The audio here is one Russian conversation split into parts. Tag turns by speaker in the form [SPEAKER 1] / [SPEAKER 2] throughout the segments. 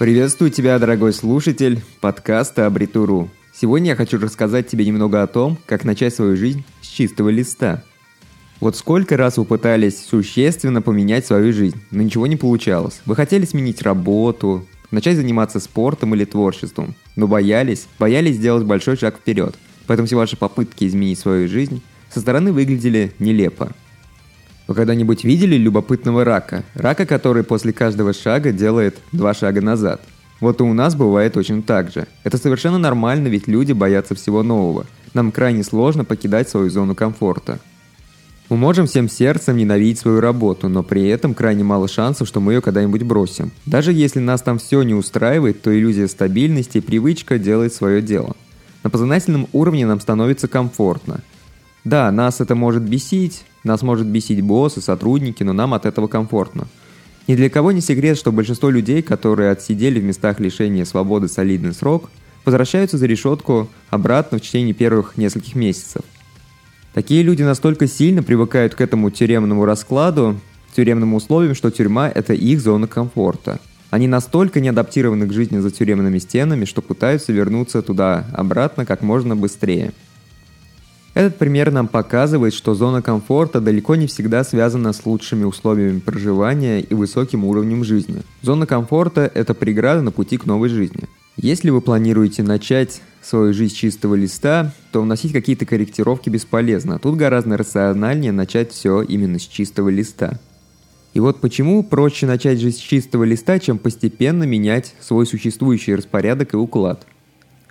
[SPEAKER 1] Приветствую тебя, дорогой слушатель подкаста Абритуру. Сегодня я хочу рассказать тебе немного о том, как начать свою жизнь с чистого листа. Вот сколько раз вы пытались существенно поменять свою жизнь, но ничего не получалось. Вы хотели сменить работу, начать заниматься спортом или творчеством, но боялись, боялись сделать большой шаг вперед. Поэтому все ваши попытки изменить свою жизнь со стороны выглядели нелепо. Вы когда-нибудь видели любопытного рака? Рака, который после каждого шага делает два шага назад. Вот и у нас бывает очень так же. Это совершенно нормально, ведь люди боятся всего нового. Нам крайне сложно покидать свою зону комфорта. Мы можем всем сердцем ненавидеть свою работу, но при этом крайне мало шансов, что мы ее когда-нибудь бросим. Даже если нас там все не устраивает, то иллюзия стабильности и привычка делает свое дело. На познательном уровне нам становится комфортно. Да, нас это может бесить, нас может бесить босс и сотрудники, но нам от этого комфортно. Ни для кого не секрет, что большинство людей, которые отсидели в местах лишения свободы солидный срок, возвращаются за решетку обратно в течение первых нескольких месяцев. Такие люди настолько сильно привыкают к этому тюремному раскладу, тюремным условиям, что тюрьма – это их зона комфорта. Они настолько не адаптированы к жизни за тюремными стенами, что пытаются вернуться туда обратно как можно быстрее – этот пример нам показывает, что зона комфорта далеко не всегда связана с лучшими условиями проживания и высоким уровнем жизни. Зона комфорта – это преграда на пути к новой жизни. Если вы планируете начать свою жизнь с чистого листа, то вносить какие-то корректировки бесполезно. Тут гораздо рациональнее начать все именно с чистого листа. И вот почему проще начать жизнь с чистого листа, чем постепенно менять свой существующий распорядок и уклад –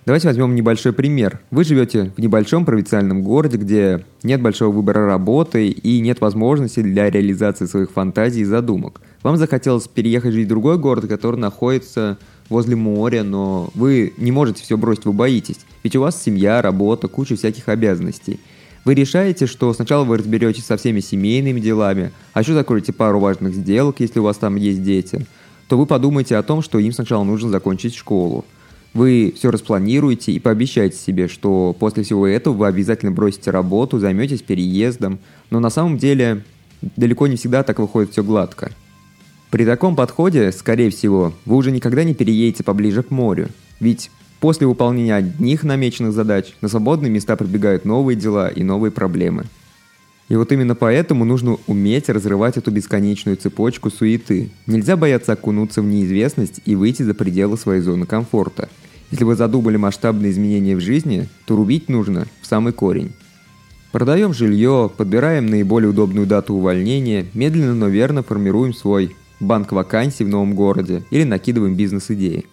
[SPEAKER 1] Давайте возьмем небольшой пример. Вы живете в небольшом провинциальном городе, где нет большого выбора работы и нет возможности для реализации своих фантазий и задумок. Вам захотелось переехать жить в другой город, который находится возле моря, но вы не можете все бросить, вы боитесь. Ведь у вас семья, работа, куча всяких обязанностей. Вы решаете, что сначала вы разберетесь со всеми семейными делами, а еще закроете пару важных сделок, если у вас там есть дети, то вы подумаете о том, что им сначала нужно закончить школу. Вы все распланируете и пообещаете себе, что после всего этого вы обязательно бросите работу, займетесь переездом, но на самом деле далеко не всегда так выходит все гладко. При таком подходе, скорее всего, вы уже никогда не переедете поближе к морю, ведь после выполнения одних намеченных задач на свободные места прибегают новые дела и новые проблемы. И вот именно поэтому нужно уметь разрывать эту бесконечную цепочку суеты. Нельзя бояться окунуться в неизвестность и выйти за пределы своей зоны комфорта – если вы задумали масштабные изменения в жизни, то рубить нужно в самый корень. Продаем жилье, подбираем наиболее удобную дату увольнения, медленно, но верно формируем свой банк вакансий в новом городе или накидываем бизнес-идеи.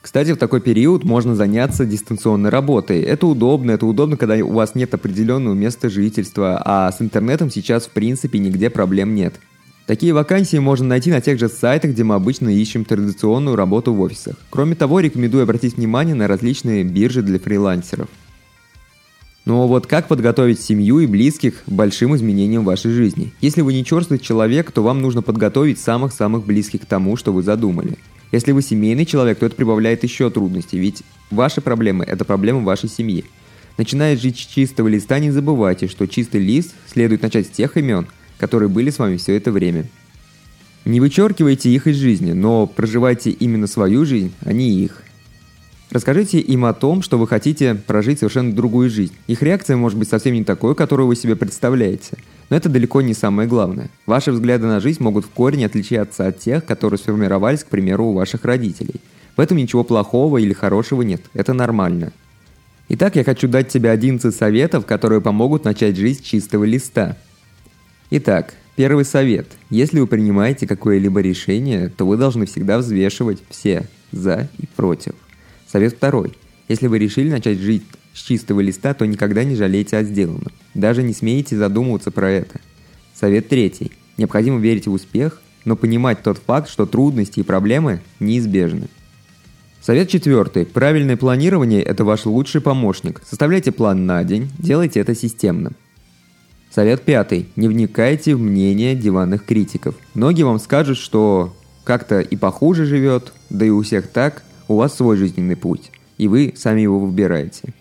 [SPEAKER 1] Кстати, в такой период можно заняться дистанционной работой. Это удобно, это удобно, когда у вас нет определенного места жительства, а с интернетом сейчас в принципе нигде проблем нет – Такие вакансии можно найти на тех же сайтах, где мы обычно ищем традиционную работу в офисах. Кроме того, рекомендую обратить внимание на различные биржи для фрилансеров. Но вот как подготовить семью и близких к большим изменениям в вашей жизни? Если вы не черствый человек, то вам нужно подготовить самых-самых близких к тому, что вы задумали. Если вы семейный человек, то это прибавляет еще трудностей, ведь ваши проблемы – это проблемы вашей семьи. Начиная жить с чистого листа, не забывайте, что чистый лист следует начать с тех имен, которые были с вами все это время. Не вычеркивайте их из жизни, но проживайте именно свою жизнь, а не их. Расскажите им о том, что вы хотите прожить совершенно другую жизнь. Их реакция может быть совсем не такой, которую вы себе представляете. Но это далеко не самое главное. Ваши взгляды на жизнь могут в корне отличаться от тех, которые сформировались, к примеру, у ваших родителей. В этом ничего плохого или хорошего нет. Это нормально. Итак, я хочу дать тебе 11 советов, которые помогут начать жизнь с чистого листа – Итак, первый совет. Если вы принимаете какое-либо решение, то вы должны всегда взвешивать все «за» и «против». Совет второй. Если вы решили начать жить с чистого листа, то никогда не жалейте о сделанном. Даже не смейте задумываться про это. Совет третий. Необходимо верить в успех, но понимать тот факт, что трудности и проблемы неизбежны. Совет четвертый. Правильное планирование – это ваш лучший помощник. Составляйте план на день, делайте это системно. Совет пятый. Не вникайте в мнение диванных критиков. Многие вам скажут, что как-то и похуже живет, да и у всех так, у вас свой жизненный путь, и вы сами его выбираете.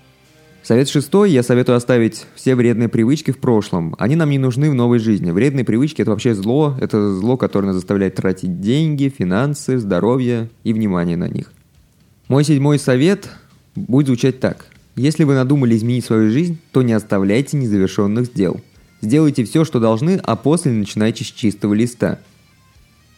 [SPEAKER 1] Совет шестой. Я советую оставить все вредные привычки в прошлом. Они нам не нужны в новой жизни. Вредные привычки – это вообще зло. Это зло, которое нас заставляет тратить деньги, финансы, здоровье и внимание на них. Мой седьмой совет будет звучать так. Если вы надумали изменить свою жизнь, то не оставляйте незавершенных дел. Сделайте все, что должны, а после начинайте с чистого листа –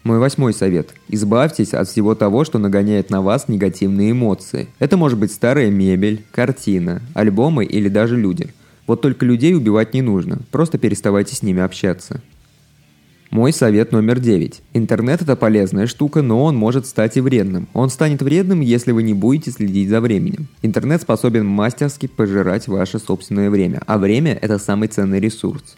[SPEAKER 1] мой восьмой совет. Избавьтесь от всего того, что нагоняет на вас негативные эмоции. Это может быть старая мебель, картина, альбомы или даже люди. Вот только людей убивать не нужно, просто переставайте с ними общаться. Мой совет номер девять. Интернет это полезная штука, но он может стать и вредным. Он станет вредным, если вы не будете следить за временем. Интернет способен мастерски пожирать ваше собственное время, а время это самый ценный ресурс.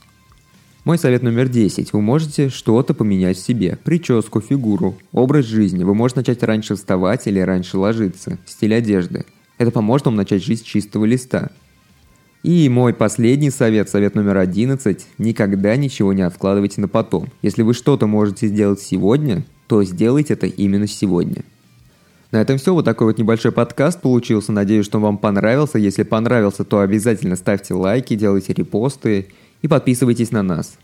[SPEAKER 1] Мой совет номер 10. Вы можете что-то поменять в себе. Прическу, фигуру, образ жизни. Вы можете начать раньше вставать или раньше ложиться. Стиль одежды. Это поможет вам начать жизнь с чистого листа. И мой последний совет, совет номер 11. Никогда ничего не откладывайте на потом. Если вы что-то можете сделать сегодня, то сделайте это именно сегодня. На этом все. Вот такой вот небольшой подкаст получился. Надеюсь, что он вам понравился. Если понравился, то обязательно ставьте лайки, делайте репосты и подписывайтесь на нас.